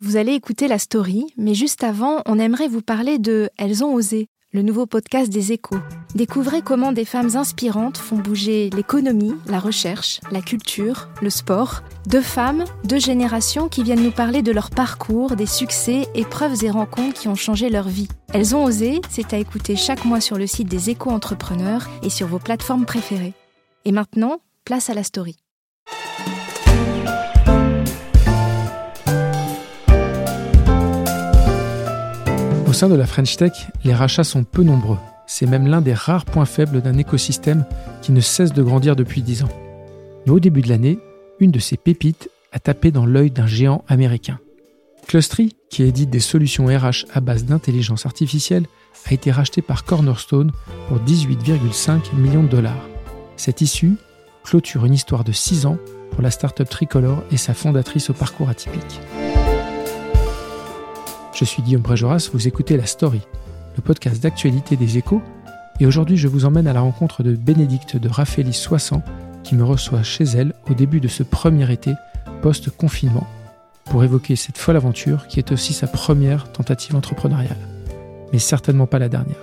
Vous allez écouter la story, mais juste avant, on aimerait vous parler de Elles ont osé, le nouveau podcast des échos. Découvrez comment des femmes inspirantes font bouger l'économie, la recherche, la culture, le sport. Deux femmes, deux générations qui viennent nous parler de leur parcours, des succès, épreuves et rencontres qui ont changé leur vie. Elles ont osé, c'est à écouter chaque mois sur le site des échos entrepreneurs et sur vos plateformes préférées. Et maintenant, place à la story. Sein de la French Tech, les rachats sont peu nombreux. C'est même l'un des rares points faibles d'un écosystème qui ne cesse de grandir depuis 10 ans. Mais au début de l'année, une de ces pépites a tapé dans l'œil d'un géant américain. Clustry, qui édite des solutions RH à base d'intelligence artificielle, a été racheté par Cornerstone pour 18,5 millions de dollars. Cette issue clôture une histoire de 6 ans pour la startup tricolore et sa fondatrice au parcours atypique. Je suis Guillaume Préjoras, vous écoutez La Story, le podcast d'actualité des échos, et aujourd'hui je vous emmène à la rencontre de Bénédicte de Raphaélis Soissant, qui me reçoit chez elle au début de ce premier été post-confinement, pour évoquer cette folle aventure qui est aussi sa première tentative entrepreneuriale, mais certainement pas la dernière.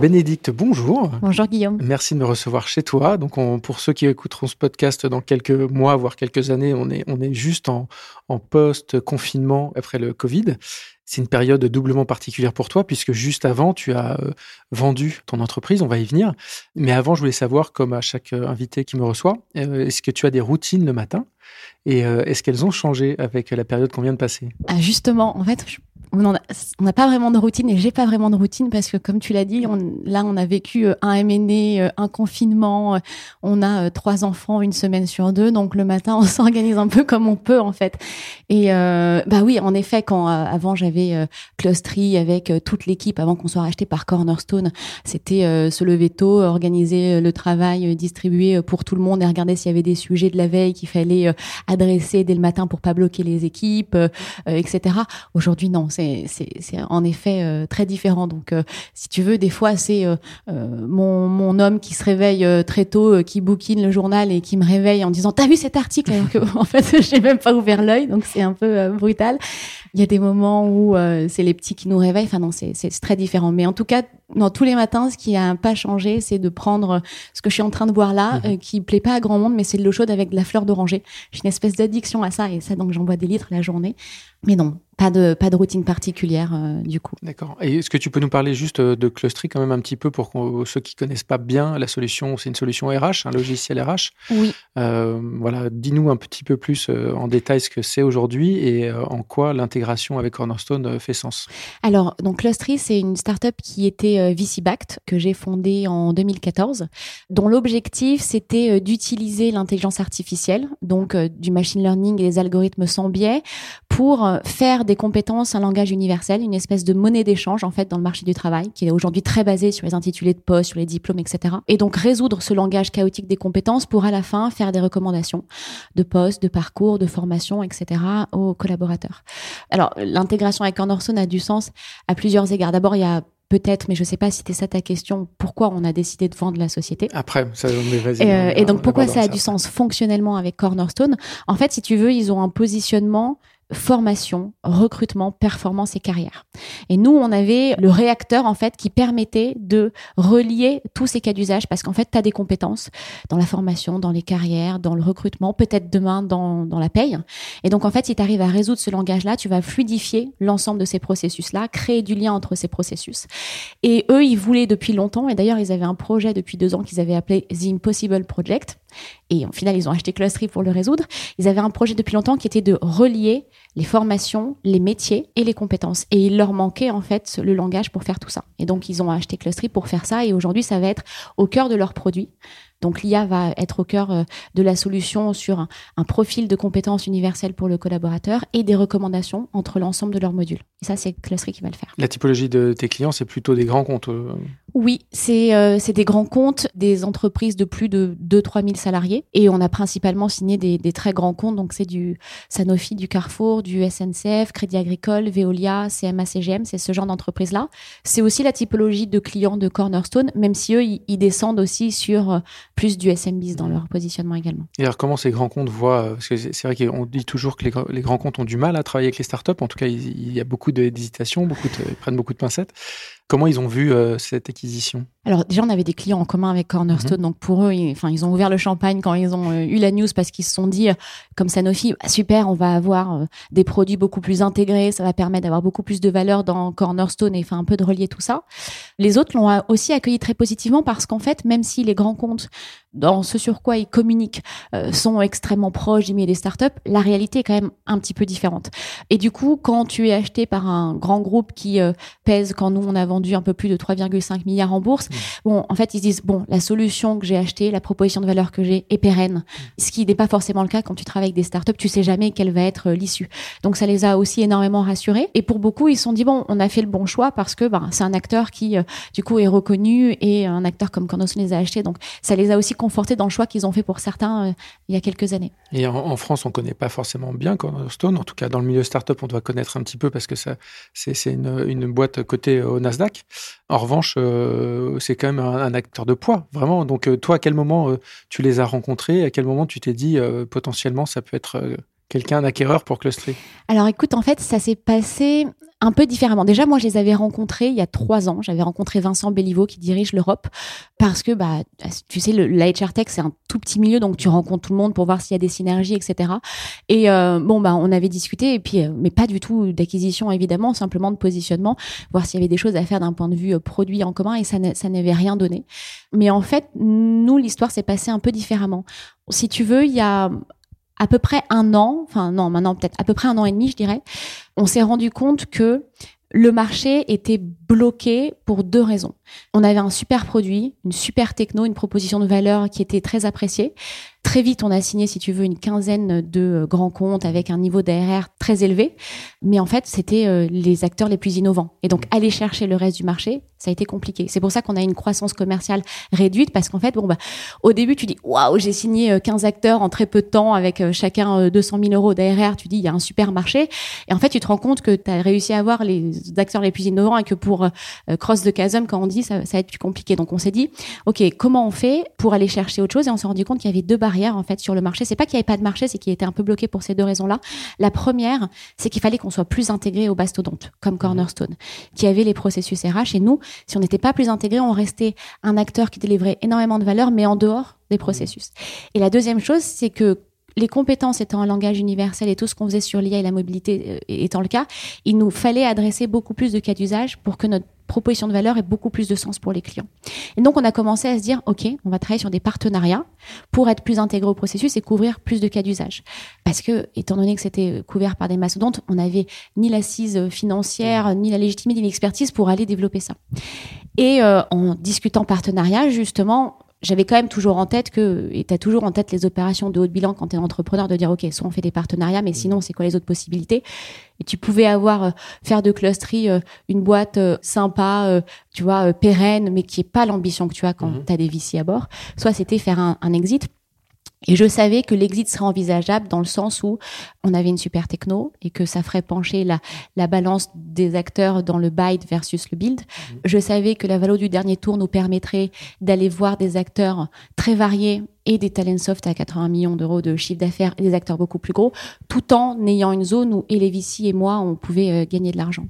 Bénédicte, bonjour. Bonjour Guillaume. Merci de me recevoir chez toi. Donc, on- pour ceux qui écouteront ce podcast dans quelques mois, voire quelques années, on est, on est juste en, en post-confinement après le Covid. C'est une période doublement particulière pour toi, puisque juste avant, tu as euh, vendu ton entreprise, on va y venir. Mais avant, je voulais savoir, comme à chaque euh, invité qui me reçoit, euh, est-ce que tu as des routines le matin? Et est-ce qu'elles ont changé avec la période qu'on vient de passer? Ah, justement, en fait, je- on n'a pas vraiment de routine et j'ai pas vraiment de routine parce que, comme tu l'as dit, on- là, on a vécu euh, un MNE, euh, un confinement, euh, on a trois enfants une semaine sur deux, donc le matin, on s'organise un peu comme on peut, en fait. Et euh, bah oui, en effet, quand avant j'avais euh, avec toute l'équipe, avant qu'on soit racheté par Cornerstone, c'était se lever tôt, organiser le travail, distribuer pour tout le monde et regarder s'il y avait des sujets de la veille qu'il fallait adresser dès le matin pour pas bloquer les équipes, etc. Aujourd'hui, non, c'est c'est en effet euh, très différent. Donc, euh, si tu veux, des fois, c'est euh, mon mon homme qui se réveille très tôt, qui bouquine le journal et qui me réveille en disant "T'as vu cet article? Alors que en fait, j'ai même pas ouvert l'œil, donc c'est un peu brutal. Il y a des moments où c'est les petits qui nous réveillent. Enfin non, c'est très différent. Mais en tout cas, non, tous les matins, ce qui a pas changé, c'est de prendre ce que je suis en train de boire là, euh, qui plaît pas à grand monde, mais c'est de l'eau chaude avec de la fleur d'oranger. J'ai une espèce d'addiction à ça et ça, donc j'en bois des litres la journée. Mais non, pas de pas de routine particulière euh, du coup. D'accord. Et est-ce que tu peux nous parler juste euh, de Clustry quand même un petit peu pour qu'on- ceux qui connaissent pas bien la solution C'est une solution RH, un logiciel RH. Oui. Euh, voilà, dis-nous un petit peu plus euh, en détail ce que c'est aujourd'hui et euh, en quoi l'intégration avec Cornerstone euh, fait sens. Alors, donc Clustry, c'est une startup qui était euh, VC-backed, que j'ai fondée en 2014, dont l'objectif, c'était euh, d'utiliser l'intelligence artificielle, donc euh, du machine learning et des algorithmes sans biais, pour euh, faire des compétences un langage universel, une espèce de monnaie d'échange, en fait, dans le marché du travail, qui est aujourd'hui très basé sur les intitulés de poste, sur les diplômes, etc. Et donc, résoudre ce langage chaotique des compétences pour, à la fin, faire des recommandations de postes, de parcours, de formation, etc. aux collaborateurs. Alors, l'intégration avec Cornerstone a du sens à plusieurs égards. D'abord, il y a peut-être, mais je ne sais pas si c'était ça ta question, pourquoi on a décidé de vendre la société. Après, ça, mais vas-y. Et, euh, on- et donc on pourquoi ça a du sens fonctionnellement avec Cornerstone? En fait, si tu veux, ils ont un positionnement formation, recrutement, performance et carrière. Et nous, on avait le réacteur en fait qui permettait de relier tous ces cas d'usage parce qu'en fait, tu as des compétences dans la formation, dans les carrières, dans le recrutement, peut-être demain dans, dans la paye. Et donc en fait, si tu arrives à résoudre ce langage-là, tu vas fluidifier l'ensemble de ces processus-là, créer du lien entre ces processus. Et eux, ils voulaient depuis longtemps, et d'ailleurs, ils avaient un projet depuis deux ans qu'ils avaient appelé The Impossible Project. Et au final, ils ont acheté Clustry pour le résoudre. Ils avaient un projet depuis longtemps qui était de relier les formations, les métiers et les compétences. Et il leur manquait en fait le langage pour faire tout ça. Et donc, ils ont acheté Clustry pour faire ça. Et aujourd'hui, ça va être au cœur de leurs produits. Donc l'IA va être au cœur euh, de la solution sur un, profil de compétences universelles pour le collaborateur et des recommandations entre l'ensemble de leurs modules. Et ça, c'est Clustery qui va le faire. La typologie de tes clients, c'est plutôt des grands comptes euh, oui, c'est euh, des grands comptes, des entreprises de plus de 2-3 000 salariés. Et on a principalement signé des, des très grands comptes. Donc, c'est du Sanofi, du Carrefour, du SNCF, Crédit Agricole, Veolia, CMA, CGM. C'est ce genre d'entreprise-là. C'est aussi la typologie de clients de Cornerstone, même si eux, ils, descendent aussi sur plus du SMBs dans leur positionnement également. Et alors, comment ces grands comptes voient Parce que c'est vrai qu'on dit toujours que les, les, grands comptes ont du mal à travailler avec les startups. En tout cas, il, y a beaucoup d'hésitation, beaucoup ils prennent beaucoup de pincettes. Comment ils ont vu euh, cette acquisition? Alors déjà, on avait des clients en commun avec Cornerstone, mhm. donc pour eux, ils, ils ont ouvert le champagne quand ils ont euh, eu la news parce qu'ils se sont dit, euh, comme Sanofi, bah, super, on va avoir des produits beaucoup plus intégrés, ça va permettre d'avoir beaucoup plus de valeur dans Cornerstone et enfin un peu de relier tout ça. Les autres l'ont aussi accueilli très positivement parce qu'en fait, même si les grands comptes dans ce sur quoi ils communiquent sont extrêmement proches milieu des startups, la réalité est quand même un petit peu différente. Et du coup, quand tu es acheté par un grand groupe qui pèse, quand nous on a vendu un peu plus de 3,5 milliards en bourse. Mmh. Bon, en fait, ils se disent bon, la solution que j'ai achetée, la proposition de valeur que j'ai est pérenne. Mmh. Ce qui n'est pas forcément le cas quand tu travailles avec des startups, tu sais jamais quelle va être euh, l'issue. Donc ça les a aussi énormément rassurés. Et pour beaucoup, ils se sont dit bon, on a fait le bon choix parce que ben, c'est un acteur qui euh, du coup est reconnu et un acteur comme Cornerstone les a achetés. Donc ça les a aussi confortés dans le choix qu'ils ont fait pour certains euh, il y a quelques années. Et en, France, on connaît pas forcément bien Cornerstone. En tout cas, dans le milieu startup, on doit connaître un petit peu parce que ça, c'est, une, une boîte cotée au Nasdaq. En revanche, euh, c'est quand même un, acteur de poids, vraiment. Donc, euh, toi, à quel moment euh, tu les as rencontrés? À quel moment tu t'es dit potentiellement ça peut être quelqu'un, un acquéreur pour clustrer Alors, écoute, en fait, ça s'est passé un peu différemment. Déjà, moi, je les avais rencontrés il y a trois ans. J'avais rencontré Vincent Belliveau qui dirige l'Europe parce que, bah, tu sais, le, la Tech, c'est un tout petit milieu, donc tu rencontres tout le monde pour voir s'il y a des synergies, etc. Et euh, bon, bah, on avait discuté, et puis, euh, mais pas du tout d'acquisition, évidemment, simplement de positionnement, voir s'il y avait des choses à faire d'un point de vue euh, produit en commun, et ça n'avait rien donné. Mais en fait, nous, l'histoire s'est passée un peu différemment. Si tu veux, il y a à peu près un an, enfin non, maintenant peut-être à peu près un an et demi, je dirais, on s'est rendu compte que le marché était bloqué pour deux raisons. On avait un super produit, une super techno, une proposition de valeur qui était très appréciée. Très vite, on a signé, si tu veux, une quinzaine de euh, grands comptes avec un niveau d'ARR très élevé. Mais en fait, c'était euh, les acteurs les plus innovants. Et donc, aller chercher le reste du marché, ça a été compliqué. C'est pour ça qu'on a une croissance commerciale réduite parce qu'en fait, bon, bah, au début, tu dis, waouh, j'ai signé 15 euh, acteurs en très peu de temps avec chacun 200 000 euros d'ARR. Tu dis, il y a un super marché. Et en fait, tu te rends compte que tu as réussi à avoir les acteurs les plus innovants et que pour cross the chasm, quand on dit, ça, ça va être plus compliqué. Donc, on s'est dit, OK, comment on fait pour aller chercher autre chose? Et on s'est rendu compte qu'il y avait deux barrières en fait sur le marché. C'est pas qu'il n'y avait pas de marché, c'est qu'il était un peu bloqué pour ces deux raisons-là. La première, c'est qu'il fallait qu'on soit plus intégré au Bastodonte, comme mhm. Cornerstone, qui avait les processus RH. Et nous, si on n'était pas plus intégré, on restait un acteur qui délivrait énormément de valeur, mais en dehors des processus. Et la deuxième chose, c'est que les compétences étant un langage universel et tout ce qu'on faisait sur l'IA et la mobilité euh, étant le cas, il nous fallait adresser beaucoup plus de cas d'usage pour que notre proposition de valeur ait beaucoup plus de sens pour les clients. Et donc, on a commencé à se dire, OK, on va travailler sur des partenariats pour être plus intégré au processus et couvrir plus de cas d'usage. Parce que, étant donné que c'était couvert par des mastodontes, on n'avait ni l'assise financière, ni la légitimité, ni l'expertise pour aller développer ça. Et euh, en discutant partenariat, justement, j'avais quand même toujours en tête que, et tu as toujours en tête les opérations de haut de bilan quand tu es entrepreneur, de dire, OK, soit on fait des partenariats, mais sinon, c'est quoi les autres possibilités? Et tu pouvais avoir, euh, faire de clustery euh, une boîte euh, sympa, tu vois, pérenne, mais qui est pas l'ambition que tu as quand mhm. tu as des VC à bord. Soit c'était faire un, un exit. Et je savais que l'exit serait envisageable dans le sens où on avait une super techno et que ça ferait pencher la, la balance des acteurs dans le buy versus le build. Mhm. Je savais que la valeur du dernier tour nous permettrait d'aller voir des acteurs très variés et des talents soft à 80 millions d'euros de chiffre d'affaires et des acteurs beaucoup plus gros, tout en ayant une zone où Elevici et moi, on pouvait euh, gagner de l'argent.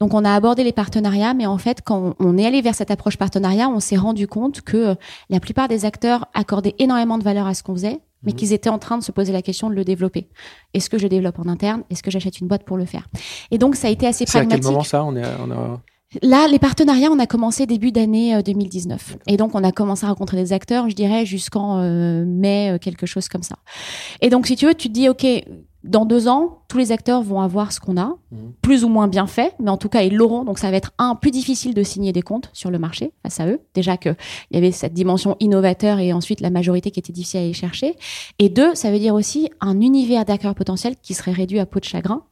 Donc on a abordé les partenariats, mais en fait, quand on est allé vers cette approche partenariat, on s'est rendu compte que euh, la plupart des acteurs accordaient énormément de valeur à ce qu'on faisait, mais mmh. qu'ils étaient en train de se poser la question de le développer. Est-ce que je développe en interne? Est-ce que j'achète une boîte pour le faire? Et donc ça a été assez pragmatique. à quel moment ça? On est, on a... Là, les partenariats, on a commencé début d'année 2019. Euh, et donc, on a commencé à rencontrer des acteurs, je dirais, jusqu'en euh, mai, euh, quelque chose comme ça. Et donc, si tu veux, tu te dis, OK, dans deux ans, tous les acteurs vont avoir ce qu'on a, Mhm. plus ou moins bien fait, mais en tout cas, ils l'auront. Donc, ça va être un, plus difficile de signer des comptes sur le marché face à eux. Déjà qu'il y avait cette dimension innovateur et ensuite la majorité qui était difficile à aller chercher. Et deux, ça veut dire aussi un univers d'acteurs potentiels qui serait réduit à peau de chagrin.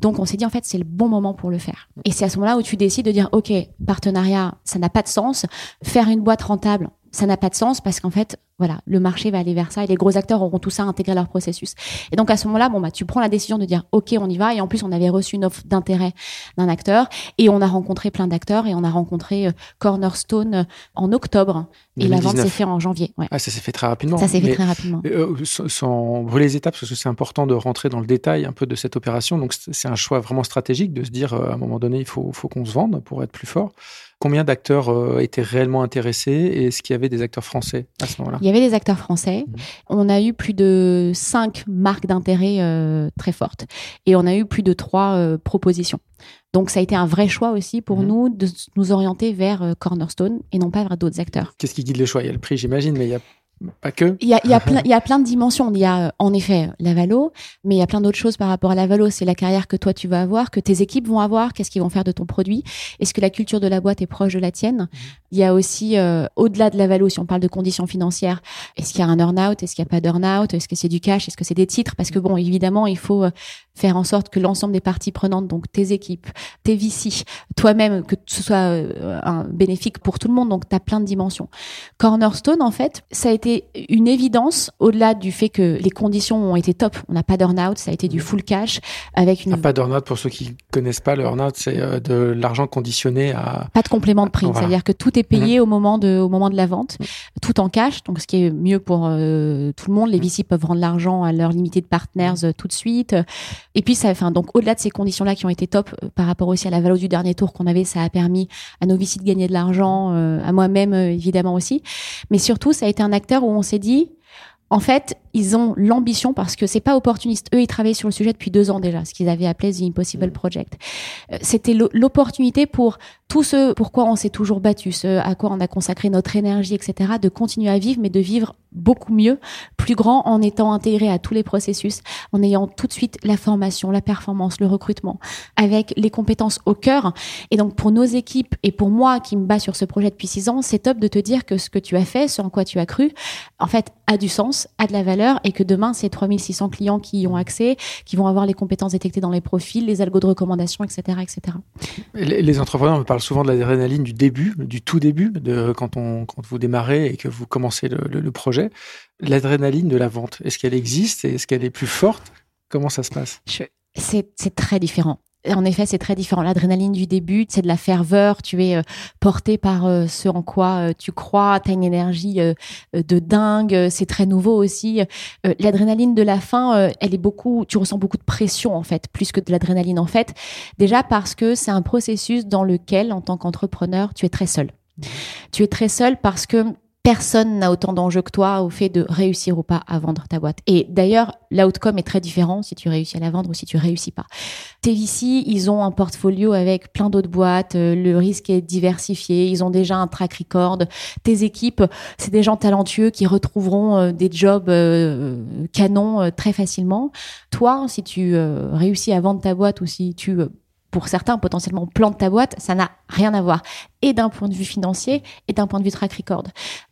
Donc, on s'est dit, en fait, c'est le bon moment pour le faire. Et c'est à ce moment-là où tu décides de dire, OK, partenariat, ça n'a pas de sens. Faire une boîte rentable, ça n'a pas de sens parce qu'en fait, voilà, le marché va aller vers ça et les gros acteurs auront tout ça intégré à leur processus. Et donc à ce moment-là, bon bah tu prends la décision de dire OK, on y va. Et en plus, on avait reçu une offre d'intérêt d'un acteur et on a rencontré plein d'acteurs et on a rencontré euh, Cornerstone euh, en octobre et la vente 2019. s'est faite en janvier. Ouais. Ah, ça s'est fait très rapidement. Ça s'est fait très rapidement. euh, sans- brûler les étapes, parce que c'est important de rentrer dans le détail un peu de cette opération. Donc, c'est c'est un choix vraiment stratégique de se dire, euh, à un moment donné, il faut, faut qu'on se vende pour être plus fort. Combien d'acteurs euh, étaient réellement intéressés et est-ce qu'il y avait des acteurs français à ce moment-là? Il y avait des acteurs français. Mhm. On a eu plus de cinq marques d'intérêt euh, très fortes et on a eu plus de trois euh, propositions. Donc ça a été un vrai choix aussi pour Mhm. nous de nous orienter vers Cornerstone et non pas vers d'autres acteurs. Qu'est-ce qui guide les choix? Il y a le prix, j'imagine, mais il n'y a pas que. Il y a, il y, a plein, il y a plein de dimensions. Il y a euh, en effet la Valo, mais il y a plein d'autres choses par rapport à la Valo. C'est la carrière que toi tu vas avoir, que tes équipes vont avoir, qu'est-ce qu'ils vont faire de ton produit? Est-ce que la culture de la boîte est proche de la tienne? Il y a aussi, euh, au-delà de la Valo, si on parle de conditions financières, est-ce qu'il y a un earn-out? Est-ce qu'il n'y a pas d'earn-out? Est-ce que c'est du cash? Est-ce que c'est des titres? Parce que bon, évidemment, il faut euh, faire en sorte que l'ensemble des parties prenantes, donc tes équipes, tes VC, toi-même, que ce soit euh, un bénéfique pour tout le monde. Donc, tu as plein de dimensions. Cornerstone, en fait, ça a été une évidence, au-delà du fait que les conditions ont été top. On n'a pas d'earn-out, ça a été du full cash, avec une Ah, pas d'earn-out, pour ceux qui connaissent pas, le earn-out, c'est euh, de l'argent conditionné à. pas de complément de prix, Voilà. c'est-à-dire que tout est payé au moment de au moment de la vente, Mhm. tout en cash, donc ce qui est mieux pour euh, tout le monde. Les VC peuvent rendre l'argent à leur limité de partners euh, tout de suite. Et puis ça, enfin donc au-delà de ces conditions-là qui ont été top euh, par rapport aussi à la valeur du dernier tour qu'on avait, ça a permis à nos VC de gagner de l'argent, à moi-même évidemment aussi, mais surtout ça a été un acteur où on s'est dit en fait, ils ont l'ambition parce que c'est pas opportuniste. Eux, ils travaillaient sur le sujet depuis deux ans déjà, ce qu'ils avaient appelé The Impossible Project. Euh, C'était l'o- l'opportunité pour tout ce pourquoi on s'est toujours battu, ce à quoi on a consacré notre énergie, etc., de continuer à vivre, mais de vivre beaucoup mieux, plus grand, en étant intégré à tous les processus, en ayant tout de suite la formation, la performance, le recrutement, avec les compétences au cœur. Et donc, pour nos équipes et pour moi qui me bats sur ce projet depuis six ans, c'est top de te dire que ce que tu as fait, ce en quoi tu as cru, en fait, a du sens, a de la valeur et que demain, c'est 3600 clients qui y ont accès, qui vont avoir les compétences détectées dans les profils, les algos de recommandation, etc., etc. Les les entrepreneurs me parlent souvent de l'adrénaline du début, du tout début, de quand on quand vous démarrez et que vous commencez le, le- le projet. L'adrénaline de la vente, est-ce qu'elle existe et est-ce qu'elle est plus forte? Comment ça se passe? C'est très différent. En effet, c'est très différent. L'adrénaline du début, c'est de la ferveur. Tu es euh, porté par euh, ce en quoi euh, tu crois. Tu as une énergie de dingue. C'est très nouveau aussi. L'adrénaline de la fin, elle est beaucoup. Tu ressens beaucoup de pression en fait, plus que de l'adrénaline en fait. Déjà parce que c'est un processus dans lequel, en tant qu'entrepreneur, tu es très seul. Tu es très seul parce que personne n'a autant d'enjeux que toi au fait de réussir ou pas à vendre ta boîte. Et d'ailleurs, l'outcome est très différent si tu réussis à la vendre ou si tu réussis pas. TVC, ils ont un portfolio avec plein d'autres boîtes, euh, le risque est diversifié, ils ont déjà un track record. Tes équipes, c'est des gens talentueux qui retrouveront euh, des jobs euh, canons très facilement. Toi, si tu réussis à vendre ta boîte ou si tu pour certains, potentiellement, plantes ta boîte, ça n'a rien à voir. Et d'un point de vue financier, et d'un point de vue track record.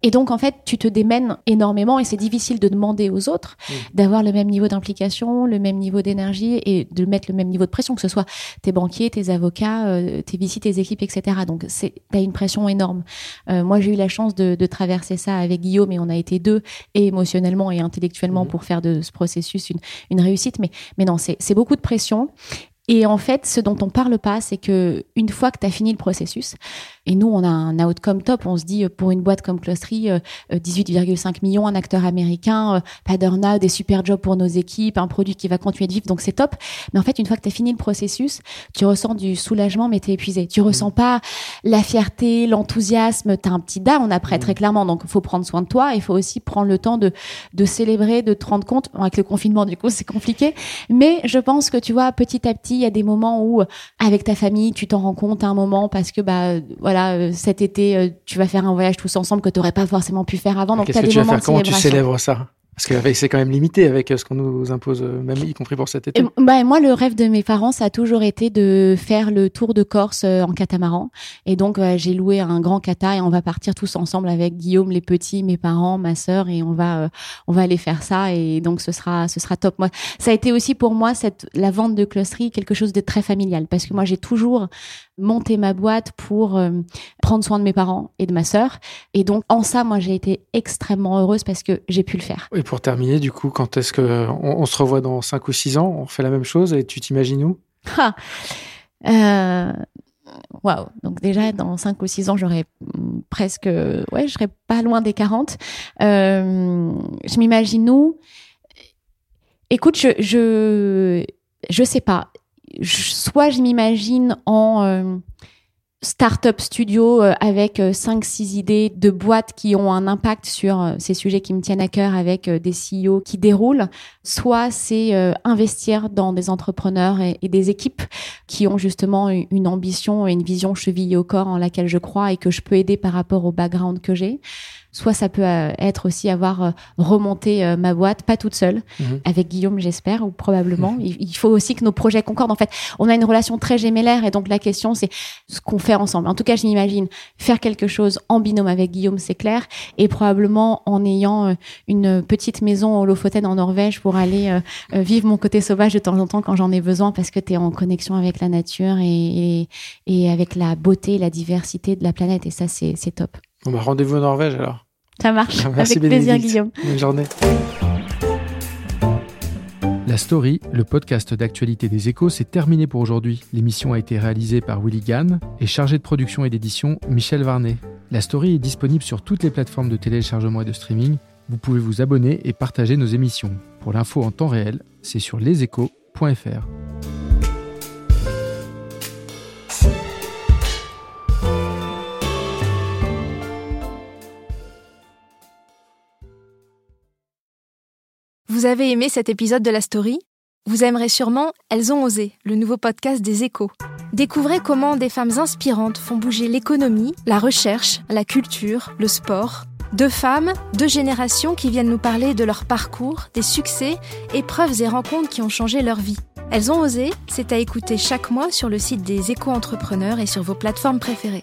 Et donc, en fait, tu te démènes énormément et c'est difficile de demander aux autres d'avoir le même niveau d'implication, le même niveau d'énergie et de mettre le même niveau de pression, que ce soit tes banquiers, tes avocats, euh, tes visites, tes équipes, etc. Donc, c'est, t'as une pression énorme. Euh, moi, j'ai eu la chance de, de traverser ça avec Guillaume et on a été deux, et émotionnellement et intellectuellement, Mhm. pour faire de ce processus une, une réussite. Mais, mais non, c'est beaucoup de pression. Et en fait, ce dont on parle pas, c'est que une fois que tu as fini le processus, et nous, on a un outcome top, on se dit, euh, pour une boîte comme Clostery, euh, euh, 18,5 millions, un acteur américain, euh, pas d'earn-out, des super jobs pour nos équipes, un produit qui va continuer de vivre, donc c'est top. Mais en fait, une fois que tu as fini le processus, tu ressens du soulagement, mais tu es épuisé. Tu ressens pas la fierté, l'enthousiasme, tu as un petit down après, très clairement. Donc, il faut prendre soin de toi, il faut aussi prendre le temps de, de célébrer, de te rendre compte. Bon, avec le confinement, du coup, c'est compliqué. Mais je pense que tu vois, petit à petit, il y a des moments où, euh, avec ta famille, tu t'en rends compte à un moment parce que, bah, voilà, euh, cet été, euh, tu vas faire un voyage tous ensemble que tu n'aurais pas forcément pu faire avant. Donc, Qu'est-ce que des tu vas faire? Comment tu célèbres ça? Parce que c'est quand même limité avec ce qu'on nous impose, même y compris pour cet été. bah, moi, le rêve de mes parents, ça a toujours été de faire le tour de Corse en catamaran. Et donc, j'ai loué un grand cata et on va partir tous ensemble avec Guillaume, les petits, mes parents, ma sœur, et on va, on va aller faire ça. Et donc, ce sera, ce sera top. Moi, ça a été aussi pour moi cette, la vente de closerie quelque chose de très familial parce que moi, j'ai toujours monté ma boîte pour prendre soin de mes parents et de ma sœur. Et donc, en ça, moi, j'ai été extrêmement heureuse parce que j'ai pu le faire. Et pour terminer, du coup, quand est-ce que on, se revoit dans 5 ou 6 ans? On refait la même chose et tu t'imagines où? Euh, Waouh. Donc déjà, dans 5 ou 6 ans, j'aurais presque... Ouais, je serais pas loin des 40. Euh, je m'imagine où? Écoute, je, je... Je sais pas. soit je m'imagine en... Euh, start-up studio euh, avec 5-6 euh, idées de boîtes qui ont un impact sur euh, ces sujets qui me tiennent à cœur avec des CEO qui déroulent, soit c'est investir dans des entrepreneurs et, des équipes qui ont justement une ambition et une vision chevillée au corps en laquelle je crois et que je peux aider par rapport au background que j'ai soit ça peut euh, être aussi avoir euh, remonté euh, ma boîte, pas toute seule, mhm. avec Guillaume, j'espère, ou probablement. Mhm. Il faut aussi que nos projets concordent. En fait, on a une relation très gémellaire et donc la question, c'est ce qu'on fait ensemble. En tout cas, je m'imagine faire quelque chose en binôme avec Guillaume, c'est clair, et probablement en ayant une petite maison au Lofoten en Norvège pour aller vivre mon côté sauvage de temps en temps quand j'en ai besoin parce que tu es en connexion avec la nature et, et, avec la beauté, la diversité de la planète et ça, c'est top. Bon bah rendez-vous en Norvège alors. Ça marche. Avec plaisir, Guillaume. Bonne journée. La Story, le podcast d'actualité des échos, c'est terminé pour aujourd'hui. L'émission a été réalisée par Willy Gann et chargée de production et d'édition Michel Varnet. La Story est disponible sur toutes les plateformes de téléchargement et de streaming. Vous pouvez vous abonner et partager nos émissions. Pour l'info en temps réel, c'est sur leséchos.fr. Vous avez aimé cet épisode de la story? Vous aimerez sûrement Elles ont osé, le nouveau podcast des échos. Découvrez comment des femmes inspirantes font bouger l'économie, la recherche, la culture, le sport. Deux femmes, deux générations qui viennent nous parler de leur parcours, des succès, épreuves et rencontres qui ont changé leur vie. Elles ont osé, c'est à écouter chaque mois sur le site des éco-entrepreneurs et sur vos plateformes préférées.